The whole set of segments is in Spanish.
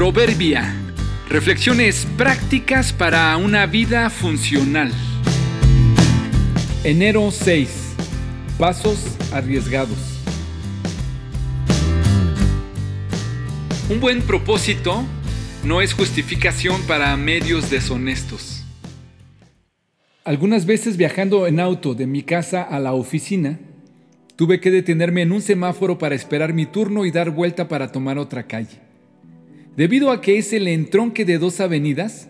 Proverbia. Reflexiones prácticas para una vida funcional. Enero 6. Pasos arriesgados. Un buen propósito no es justificación para medios deshonestos. Algunas veces viajando en auto de mi casa a la oficina, tuve que detenerme en un semáforo para esperar mi turno y dar vuelta para tomar otra calle. Debido a que es el entronque de dos avenidas,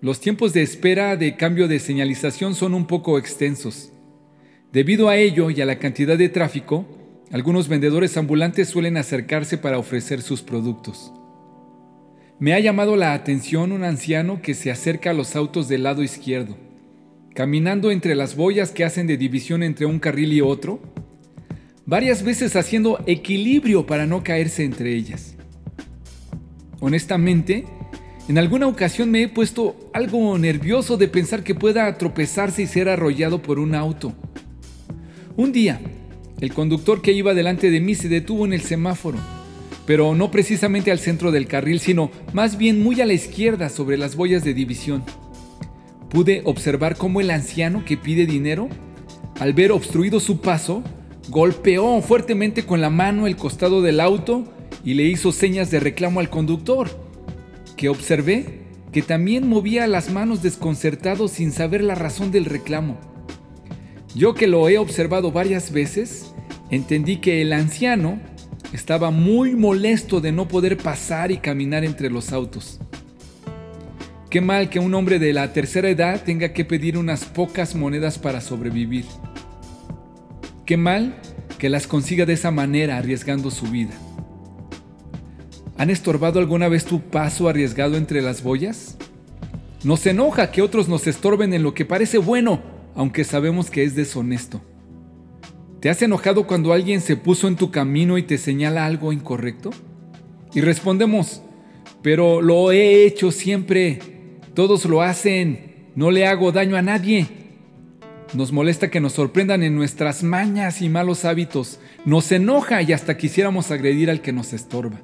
los tiempos de espera de cambio de señalización son un poco extensos. Debido a ello y a la cantidad de tráfico, algunos vendedores ambulantes suelen acercarse para ofrecer sus productos. Me ha llamado la atención un anciano que se acerca a los autos del lado izquierdo, caminando entre las boyas que hacen de división entre un carril y otro, varias veces haciendo equilibrio para no caerse entre ellas. Honestamente, en alguna ocasión me he puesto algo nervioso de pensar que pueda tropezarse y ser arrollado por un auto. Un día, el conductor que iba delante de mí se detuvo en el semáforo, pero no precisamente al centro del carril, sino más bien muy a la izquierda sobre las boyas de división. Pude observar cómo el anciano que pide dinero, al ver obstruido su paso, golpeó fuertemente con la mano el costado del auto y le hizo señas de reclamo al conductor, que observé que también movía las manos desconcertado sin saber la razón del reclamo. Yo que lo he observado varias veces, entendí que el anciano estaba muy molesto de no poder pasar y caminar entre los autos. Qué mal que un hombre de la tercera edad tenga que pedir unas pocas monedas para sobrevivir. Qué mal que las consiga de esa manera arriesgando su vida. ¿Han estorbado alguna vez tu paso arriesgado entre las boyas? Nos enoja que otros nos estorben en lo que parece bueno, aunque sabemos que es deshonesto. ¿Te has enojado cuando alguien se puso en tu camino y te señala algo incorrecto? Y respondemos, pero lo he hecho siempre, todos lo hacen, no le hago daño a nadie. Nos molesta que nos sorprendan en nuestras mañas y malos hábitos, nos enoja y hasta quisiéramos agredir al que nos estorba.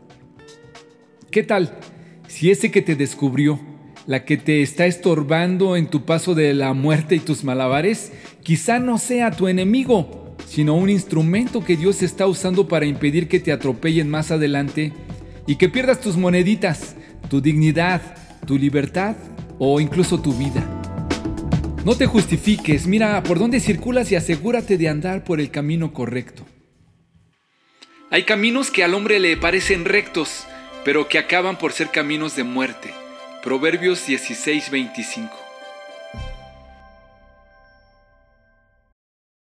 ¿Qué tal si ese que te descubrió, la que te está estorbando en tu paso de la muerte y tus malabares, quizá no sea tu enemigo, sino un instrumento que Dios está usando para impedir que te atropellen más adelante y que pierdas tus moneditas, tu dignidad, tu libertad o incluso tu vida? No te justifiques, mira por dónde circulas y asegúrate de andar por el camino correcto. Hay caminos que al hombre le parecen rectos, pero que acaban por ser caminos de muerte. Proverbios 16:25.